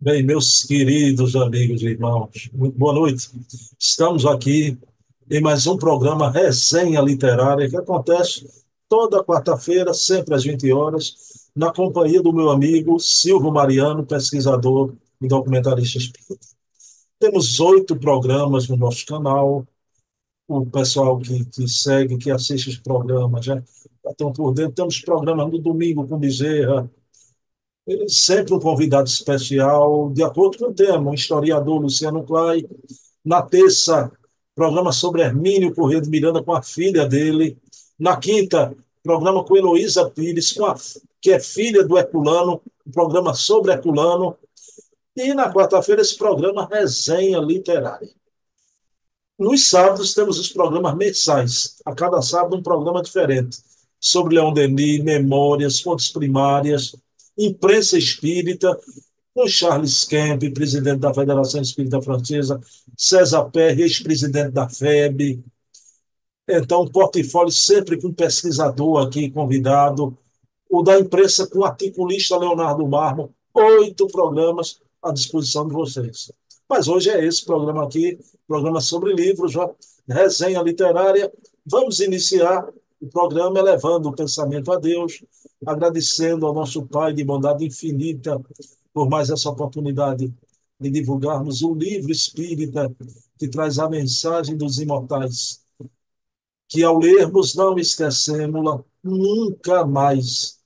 Bem, meus queridos amigos e irmãos, muito boa noite. Estamos aqui em mais um programa Resenha Literária que acontece toda quarta-feira, sempre às 20 horas, na companhia do meu amigo Silvio Mariano, pesquisador e documentarista espírita. Temos oito programas no nosso canal. O pessoal que, que segue, que assiste os programas já estão por dentro. Temos programas no domingo com Bezerra, sempre um convidado especial, de acordo com o tema, o historiador Luciano Clay. Na terça, programa sobre Hermínio Corrêa de Miranda com a filha dele. Na quinta, programa com Heloísa Pires, com a, que é filha do Herculano, um programa sobre Herculano. E na quarta-feira, esse programa Resenha Literária. Nos sábados, temos os programas mensais. A cada sábado, um programa diferente. Sobre Leão Denis, memórias, fontes primárias, imprensa espírita, com Charles Kemp, presidente da Federação Espírita Francesa, César Perry, ex-presidente da FEB. Então, portfólio sempre com pesquisador aqui convidado, o da imprensa com o articulista Leonardo Marmo, oito programas à disposição de vocês. Mas hoje é esse programa aqui, programa sobre livros, resenha literária. Vamos iniciar o programa elevando o pensamento a Deus, agradecendo ao nosso Pai de bondade infinita por mais essa oportunidade de divulgarmos o livro espírita que traz a mensagem dos imortais, que ao lermos não esquecemos-la nunca mais.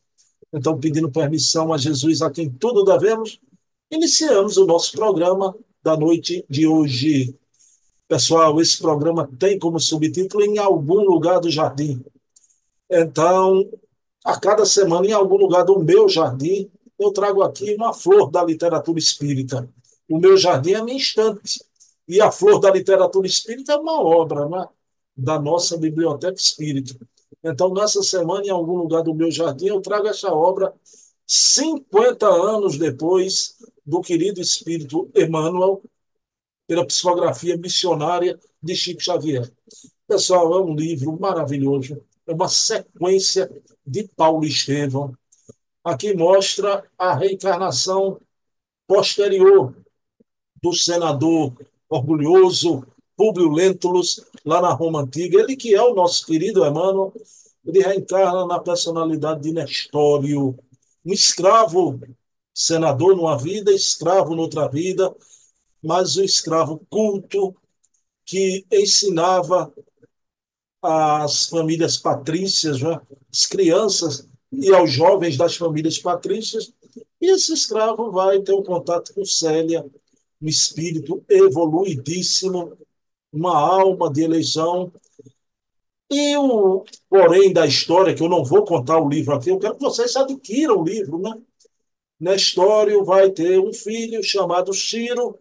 Então, pedindo permissão a Jesus, a quem tudo devemos, iniciamos o nosso programa da noite de hoje. Pessoal, esse programa tem como subtítulo Em Algum Lugar do Jardim. Então, a cada semana, em algum lugar do meu jardim, eu trago aqui uma flor da literatura espírita. O meu jardim é a minha estante. E a flor da literatura espírita é uma obra né, da nossa biblioteca espírita. Então, nessa semana, em algum lugar do meu jardim, eu trago essa obra 50 anos depois do querido espírito Emmanuel, pela psicografia missionária de Chico Xavier. Pessoal, é um livro maravilhoso, uma sequência de Paulo Estevão. Aqui mostra a reencarnação posterior do senador orgulhoso Públio Lentulus, lá na Roma Antiga. Ele que é o nosso querido Emmanuel, ele reencarna na personalidade de Nestório, um escravo senador numa vida, escravo noutra vida, mas um escravo culto que ensinava às famílias patrícias, né? as crianças e aos jovens das famílias patrícias, e esse escravo vai ter um contato com Célia, um espírito evoluidíssimo, uma alma de eleição. E o porém da história, que eu não vou contar o livro aqui, eu quero que vocês adquiram o livro, né? Nestório vai ter um filho chamado Ciro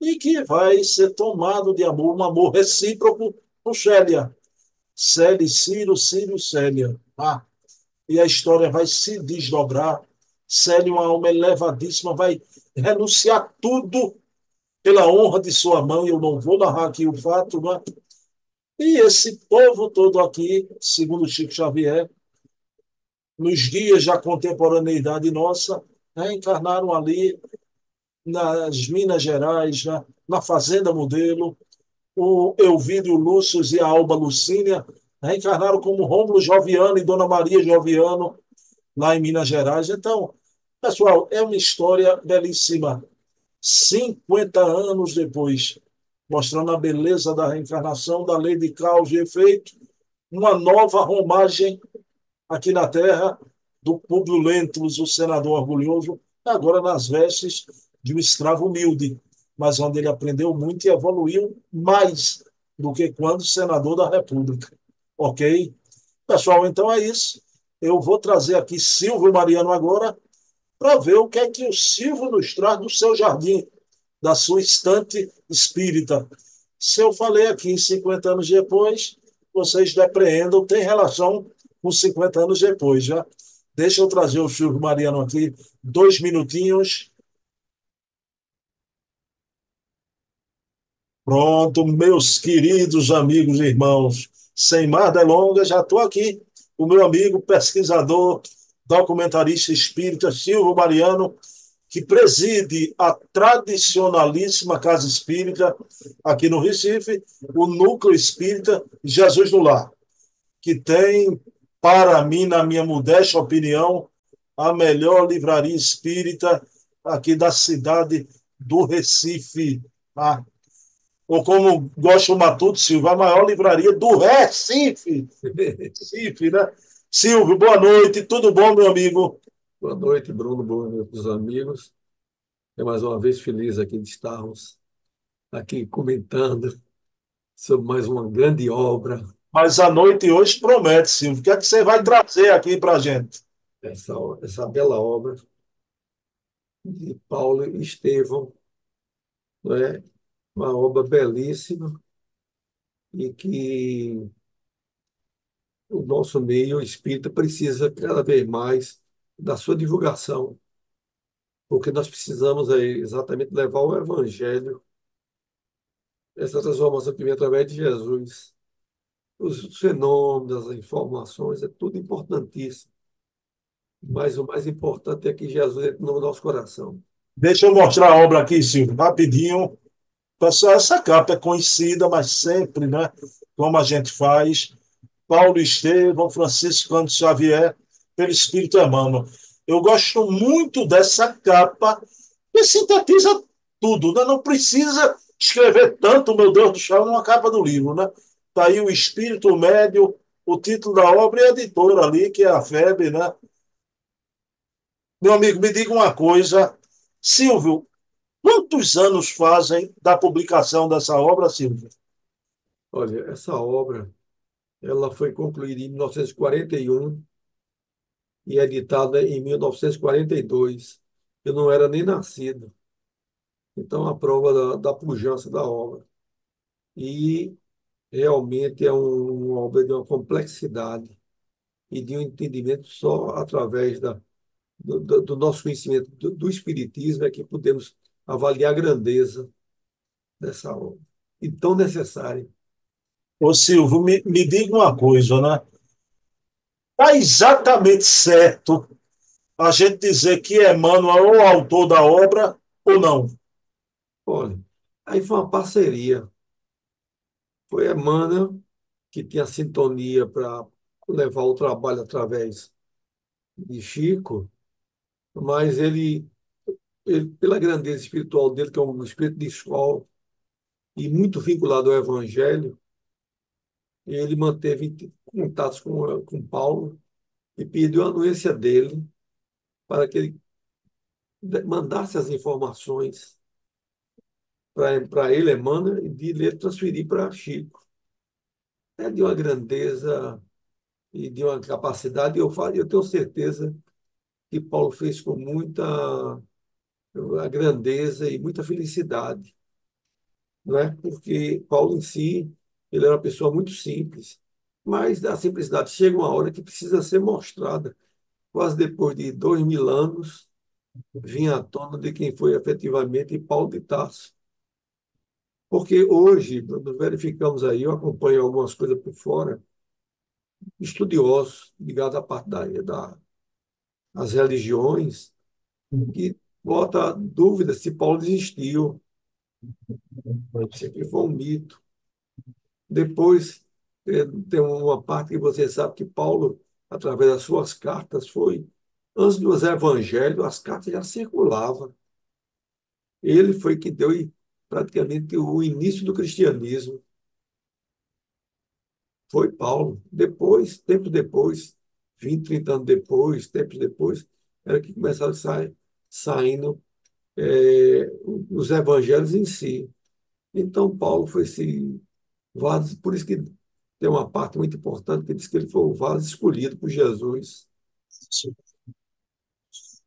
e que vai ser tomado de amor, um amor recíproco por Célia. Célia, Ciro, Ciro, Célia. Ah, e a história vai se desdobrar. Célia, uma alma elevadíssima, vai renunciar tudo pela honra de sua mãe. Eu não vou narrar aqui o fato, né? E esse povo todo aqui, segundo Chico Xavier, nos dias da contemporaneidade nossa, reencarnaram ali nas Minas Gerais, na, na Fazenda Modelo, o Elvídio Lúcio e a Alba Lucínia reencarnaram como Rômulo Joviano e Dona Maria Joviano, lá em Minas Gerais. Então, pessoal, é uma história belíssima. 50 anos depois, mostrando a beleza da reencarnação, da lei de causa e efeito, uma nova romagem aqui na Terra do Públio Lentulus, o senador orgulhoso, agora nas vestes de um escravo humilde mas onde ele aprendeu muito e evoluiu mais do que quando senador da República. Ok? Pessoal, então é isso. Eu vou trazer aqui Silvio Mariano agora para ver o que é que o Silvio nos traz do seu jardim, da sua estante espírita. Se eu falei aqui 50 anos depois, vocês depreendam, tem relação com 50 anos depois, já. Deixa eu trazer o Silvio Mariano aqui, dois minutinhos, Pronto, meus queridos amigos e irmãos, sem mais delongas, já estou aqui, o meu amigo pesquisador, documentarista espírita Silvio Mariano, que preside a tradicionalíssima Casa Espírita aqui no Recife, o Núcleo Espírita Jesus no Lar, que tem, para mim, na minha modesta opinião, a melhor livraria espírita aqui da cidade do Recife. Ah, ou como gosta o Matuto Silva, a maior livraria do Recife. Recife, né? Silvio, boa noite, tudo bom, meu amigo? Boa noite, Bruno, boa noite, os amigos. É mais uma vez feliz aqui de estarmos aqui comentando sobre mais uma grande obra. Mas a noite hoje promete, Silvio. O que é que você vai trazer aqui para a gente? Essa, essa bela obra de Paulo e Estevão, não é? Uma obra belíssima e que o nosso meio espírita precisa cada vez mais da sua divulgação, porque nós precisamos aí exatamente levar o Evangelho, essa transformação que vem através de Jesus. Os fenômenos, as informações, é tudo importantíssimo. Mas o mais importante é que Jesus entre no nosso coração. Deixa eu mostrar a obra aqui, Silvio, rapidinho. Pessoal, essa capa é conhecida, mas sempre, né? Como a gente faz. Paulo Estevão, Francisco Cândido Xavier, pelo Espírito Emmanuel. Eu gosto muito dessa capa, que sintetiza tudo, né? Não precisa escrever tanto, meu Deus do céu, numa capa do livro, né? Está aí o Espírito Médio, o título da obra e a editora ali, que é a FEB, né? Meu amigo, me diga uma coisa. Silvio, quantos anos fazem da publicação dessa obra, Silvio? Olha, essa obra ela foi concluída em 1941 e editada em 1942. Eu não era nem nascido. Então, a prova da, da pujança da obra. E realmente é um, uma obra de uma complexidade e de um entendimento só através da, do, do nosso conhecimento do, do, Espiritismo é que podemos avaliar a grandeza dessa obra. E tão necessária. Ô Silvio, me, me diga uma coisa, né? Está exatamente certo a gente dizer que Emmanuel é o autor da obra ou não? Olha, aí foi uma parceria. Foi Emmanuel que tinha sintonia para levar o trabalho através de Chico, mas ele, ele, pela grandeza espiritual dele, que é um espírito de escola e muito vinculado ao Evangelho, ele manteve contatos com, com Paulo e pediu a anuência dele para que ele mandasse as informações para ele, Emmanuel, e de ele transferir para Chico. É de uma grandeza e de uma capacidade, eu, eu tenho certeza que Paulo fez com muita a grandeza e muita felicidade, não é? Porque Paulo em si, ele era uma pessoa muito simples, mas a simplicidade chega uma hora que precisa ser mostrada. Quase depois de dois mil anos, vinha à tona de quem foi efetivamente Paulo de Tarso. Porque hoje, nós verificamos aí, eu acompanho algumas coisas por fora, estudiosos ligados à parte da, da religiões, que bota dúvida se Paulo existiu. Sempre foi um mito. Depois, é, tem uma parte que você sabe que Paulo, através das suas cartas, foi. Antes dos evangelhos, as cartas já circulavam. Ele foi que deu praticamente o início do cristianismo. Foi Paulo. Depois, tempo depois, 20, 30 anos depois, tempos depois, era que começaram a sair, saindo é, os evangelhos em si. Então, Paulo foi se vaso, por isso que tem uma parte muito importante que diz que ele foi o vaso escolhido por Jesus.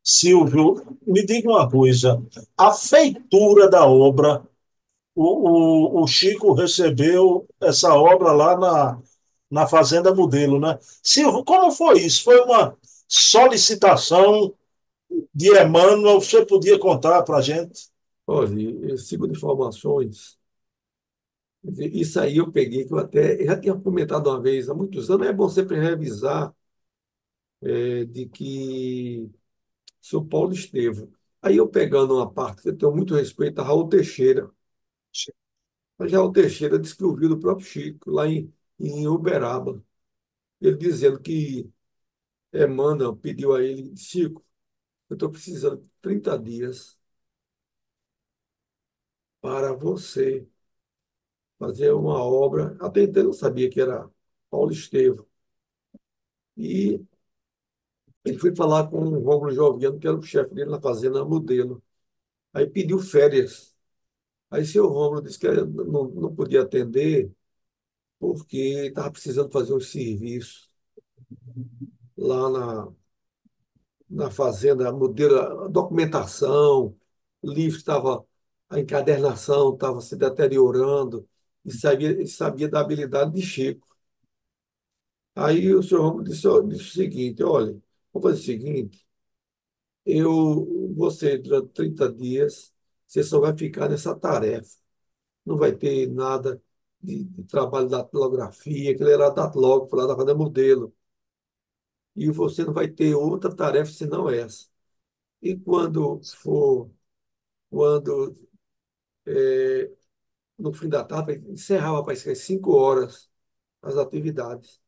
Silvio, me diga uma coisa: a feitura da obra, o, o, o Chico recebeu essa obra lá na, na Fazenda Modelo, né? Silvio, como foi isso? Foi uma solicitação de Emmanuel? Você podia contar para a gente? Olha, segundo informações, isso aí eu peguei, que eu até eu já tinha comentado uma vez, há muitos anos, é bom sempre revisar é, de que São Paulo Estevam, Aí eu pegando uma parte, eu tenho muito respeito a Raul Teixeira. Mas Raul Teixeira que ouviu do próprio Chico, lá em, em Uberaba, ele dizendo que Emmanuel pediu a ele, Chico, eu estou precisando de 30 dias para você fazer uma obra. Até então eu não sabia que era Paulo Estevam. E ele foi falar com o Rômulo Joviano, que era o chefe dele na fazenda Modelo. Aí pediu férias. Aí seu Rômulo disse que não, não podia atender porque estava precisando fazer um serviço lá na, na fazenda Modelo, a documentação, livro estava, a encadernação estava se deteriorando e sabia, sabia da habilidade de Chico. Aí o senhor Rômulo disse, disse o seguinte, olha, vamos fazer o seguinte, eu, você, durante 30 dias, você só vai ficar nessa tarefa. Não vai ter nada de, de trabalho da datilografia, que ele era datilógrafo lá da Fazenda Modelo. E você não vai ter outra tarefa senão essa. E quando for, quando é, no fim da tarde, encerrava para as 5 horas as atividades.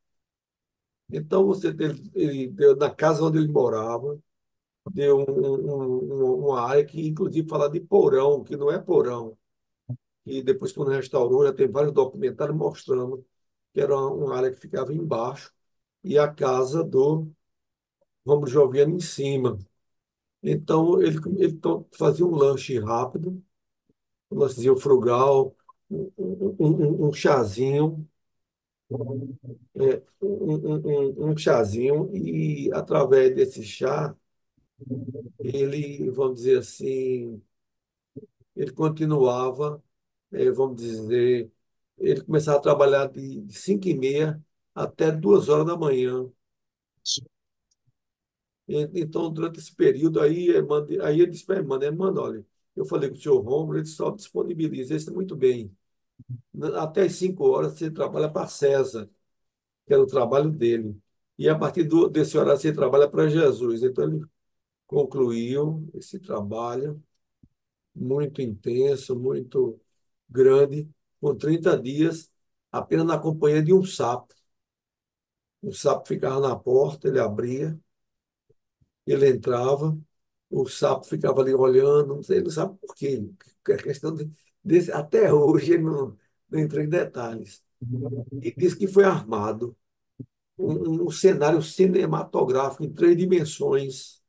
Então, você ele deu na casa onde ele morava, deu um, um, uma área que, inclusive, fala de porão, que não é porão. E depois, quando restaurou, já tem vários documentários mostrando que era uma área que ficava embaixo e a casa do Romulo Joviano em cima. Então, ele, ele fazia um lanche rápido, um lanchezinho frugal, um, um, um, um chazinho, é, um, um, um chazinho, e através desse chá, ele, vamos dizer assim, ele continuava, é, vamos dizer, ele começava a trabalhar de 5 e meia até duas horas da manhã. Então, durante esse período, aí, aí ele disse para a irmã, irmã, olha, eu falei com o senhor Romulo, ele só disponibiliza isso muito bem. Até as 5 horas você trabalha para César, que era o trabalho dele. E a partir do, desse horário você trabalha para Jesus. Então, ele concluiu esse trabalho muito intenso, muito grande, com 30 dias, apenas na companhia de um sapo. O sapo ficava na porta, ele abria, ele entrava, o sapo ficava ali olhando, ele não sabe por quê. É questão de, desse, até hoje ele não, não entrou em detalhes. E disse que foi armado um, um cenário cinematográfico em três dimensões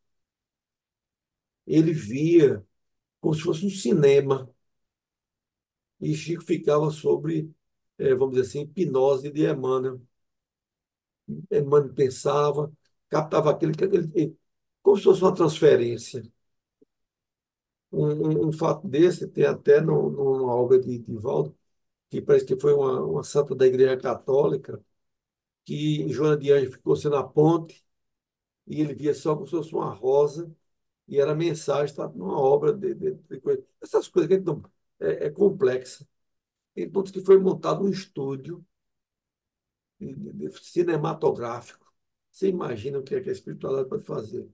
ele via como se fosse um cinema. E Chico ficava sobre, é, vamos dizer assim, hipnose de Emmanuel. Pensava, captava aquele, aquele como se fosse uma transferência. Um, um, um fato desse tem até no, numa obra de Divaldo, que parece que foi uma, uma santa da Igreja Católica, que Joana de Anjos ficou sendo a ponte e ele via só como se fosse uma rosa e era mensagem, está numa obra de, de, de coisa. Essas coisas que não, é, é complexa. Então, que foi montado um estúdio cinematográfico. Você imagina o que é que a espiritualidade pode fazer.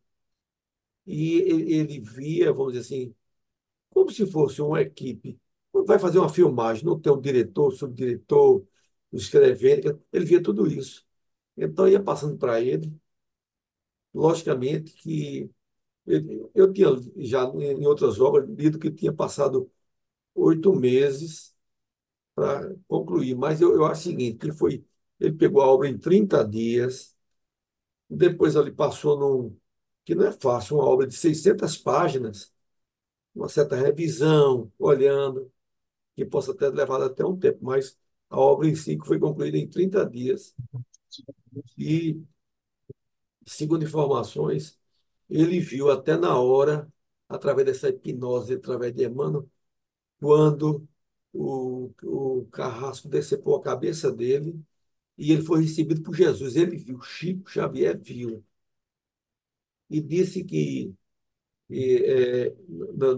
E ele, via, vamos dizer assim, como se fosse uma equipe. Vai fazer uma filmagem, não tem um diretor, subdiretor, escrevendo, ele via tudo isso. Então ia passando para ele, logicamente que eu tinha já em outras obras lido que tinha passado oito meses para concluir, mas eu, eu acho o seguinte, ele foi, ele pegou a obra em 30 dias, depois ele passou num, que não é fácil, uma obra de 600 páginas, uma certa revisão, olhando, que possa ter levado até um tempo, mas a obra em si foi concluída em 30 dias. E, segundo informações, ele viu até na hora, através dessa hipnose, através de Emmanuel, quando o, o carrasco decepou a cabeça dele e ele foi recebido por Jesus. Ele viu, Chico Xavier viu. E disse que e, é, na,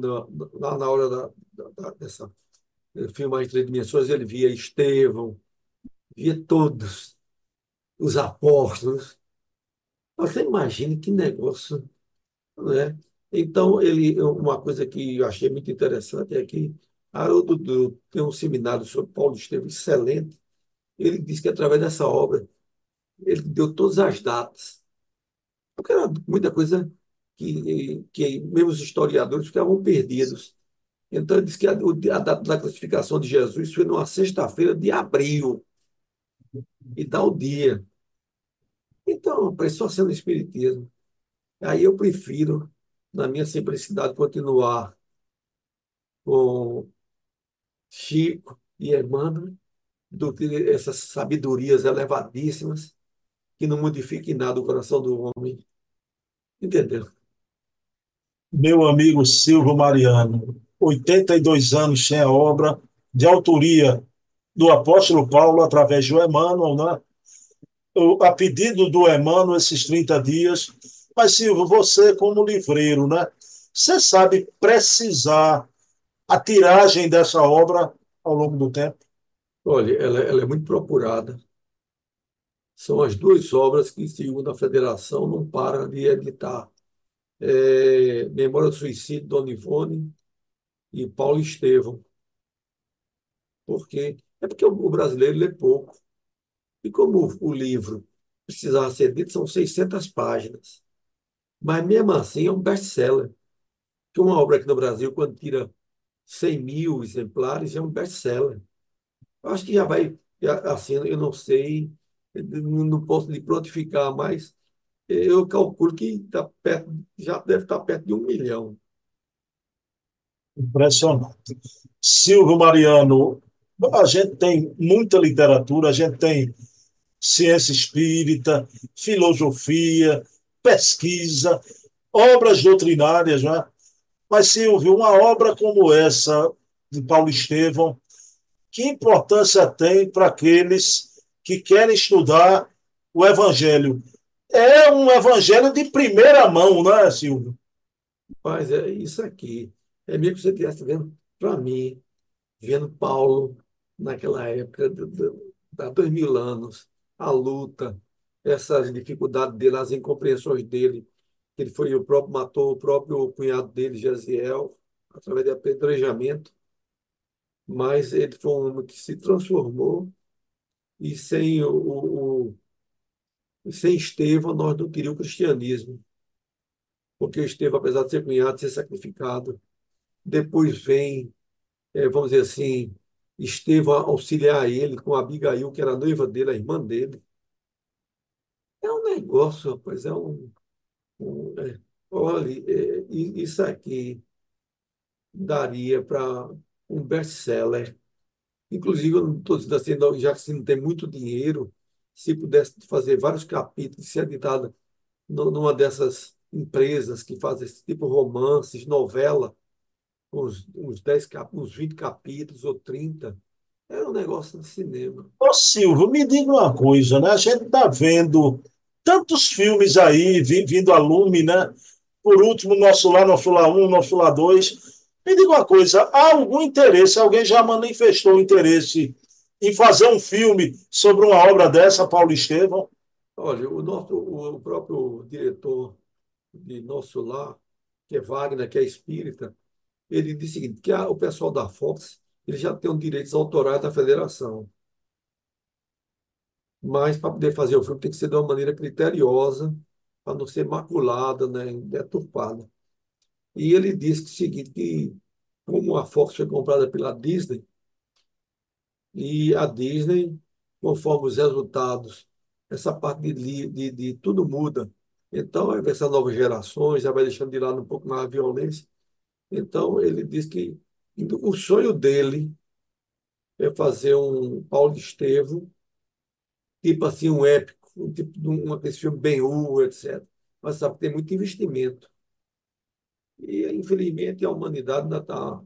na, na, hora da, da, dessa filmagem em três dimensões, ele via Estevão, via todos os apóstolos. Você imagina que negócio né? Então, ele, uma coisa que eu achei muito interessante é que Haroldo tem um seminário sobre Paulo Estevam excelente. Ele disse que através dessa obra ele deu todas as datas, porque era muita coisa que, que mesmo os historiadores ficavam perdidos. Então, ele disse que a, a data da crucificação de Jesus foi numa sexta-feira de abril, e o dia. Então, só sendo espiritismo. Aí eu prefiro, na minha simplicidade, continuar com Chico e Emmanuel do que essas sabedorias elevadíssimas que não modifiquem nada o coração do homem. Entendeu? Meu amigo Silvio Mariano, 82 anos sem a obra, de autoria do apóstolo Paulo, através do Emmanuel, né? a pedido do Emmanuel, esses 30 dias. Mas, Silvio, você, como livreiro, né? Você sabe precisar a tiragem dessa obra ao longo do tempo? Olha, ela, ela é muito procurada. São as duas obras que, segundo a federação, não param de editar. É, Memória do Suicídio, Dona Ivone e Paulo Estevão. Por quê? É porque o brasileiro lê pouco. E como o livro precisava ser dito, são 600 páginas. Mas mesmo assim é um best-seller. Que uma obra aqui no Brasil, quando tira 100 mil exemplares, é um best-seller. Acho que já vai, assim, eu não sei, não posso lhe prontificar, mas eu calculo que tá perto, já deve estar perto de um milhão. Impressionante. Silvio Mariano, a gente tem muita literatura, a gente tem ciência espírita, filosofia, pesquisa, obras doutrinárias, né? Mas, Silvio, uma obra como essa de Paulo Estevão, que importância tem para aqueles que querem estudar o Evangelho? É um Evangelho de primeira mão, né, Silvio? Mas é isso aqui. É meio que você estivesse vendo, para mim, vendo Paulo naquela época, há dois mil anos, a luta, essas dificuldades dele, as incompreensões dele, que ele foi o próprio matou o próprio cunhado dele, Jaziel, através de apedrejamento, mas ele foi um homem que se transformou e sem o, o sem Estevão nós não teríamos o cristianismo, porque Estevão, apesar de ser cunhado, ser sacrificado, depois vem, é, vamos dizer assim, Estevão auxiliar ele com Abigail, que era a noiva dele, a irmã dele. É um negócio, rapaz, é um. um é, olha, é, isso aqui daria para um best-seller. Inclusive, eu não estou dizendo assim, já que se não tem muito dinheiro, se pudesse fazer vários capítulos, ser editado numa dessas empresas que fazem esse tipo de romances, novela, uns, uns 10, uns 20 capítulos ou 30. Era um negócio de cinema. Ô Silvio, me diga uma coisa, né? A gente está vendo tantos filmes aí vindo a lume, né? Por último, Nosso Lá, Nosso Lá 1, Nosso Lá 2. Me diga uma coisa, há algum interesse, alguém já manifestou interesse em fazer um filme sobre uma obra dessa, Paulo Estevam? Olha, o, nosso, o próprio diretor de Nosso Lá, que é Wagner, que é espírita, ele disse o seguinte, que a, o pessoal da Fox ele já tem os direitos autorais da federação. Mas para poder fazer o filme tem que ser de uma maneira criteriosa, para não ser maculada, né, deturpada. E ele disse o seguinte, que como a Fox foi comprada pela Disney, e a Disney, conforme os resultados, essa parte de, de, de tudo muda. Então, essas novas gerações, já vai deixando de lado um pouco mais a violência. Então, ele diz que o sonho dele é fazer um Paulo Estevo, tipo assim, um épico, um tipo de um, esse filme Ben-Hur, etc. Mas sabe, tem muito investimento. E, infelizmente, a humanidade ainda está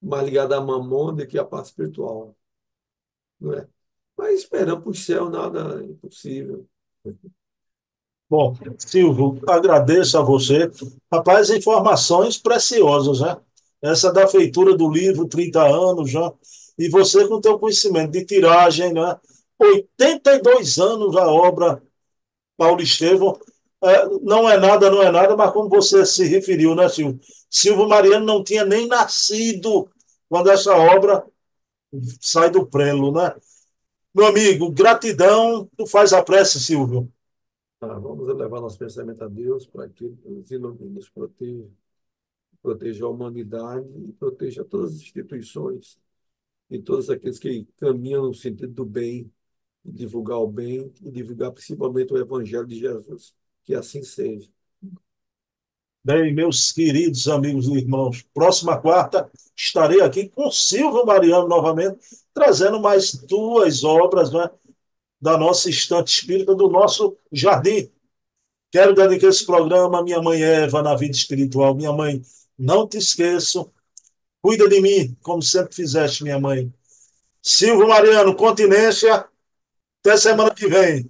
mais ligada à mamona do que à parte espiritual. Não é? Mas esperando para o céu, nada é impossível. Bom, Silvio, agradeço a você. Rapaz, informações preciosas, né? Essa da feitura do livro, 30 anos já. E você com teu conhecimento de tiragem, né? 82 anos a obra Paulo Estevam. É, não é nada, não é nada, mas como você se referiu, né, Silvio? Silvio Mariano não tinha nem nascido quando essa obra sai do prelo, né? Meu amigo, gratidão. Tu faz a prece, Silvio. Ah, vamos elevar nosso pensamento a Deus para que Ele nos proteja, proteja a humanidade e proteja todas as instituições e todos aqueles que caminham no sentido do bem, divulgar o bem e divulgar principalmente o Evangelho de Jesus. Que assim seja. Bem, meus queridos amigos e irmãos, próxima quarta estarei aqui com Silvio Mariano novamente, trazendo mais duas obras né, da nossa estante espírita, do nosso jardim. Quero dedicar esse programa à minha mãe Eva na vida espiritual. Minha mãe, não te esqueço, cuida de mim, como sempre fizeste, minha mãe. Silvio Mariano, continência, até semana que vem.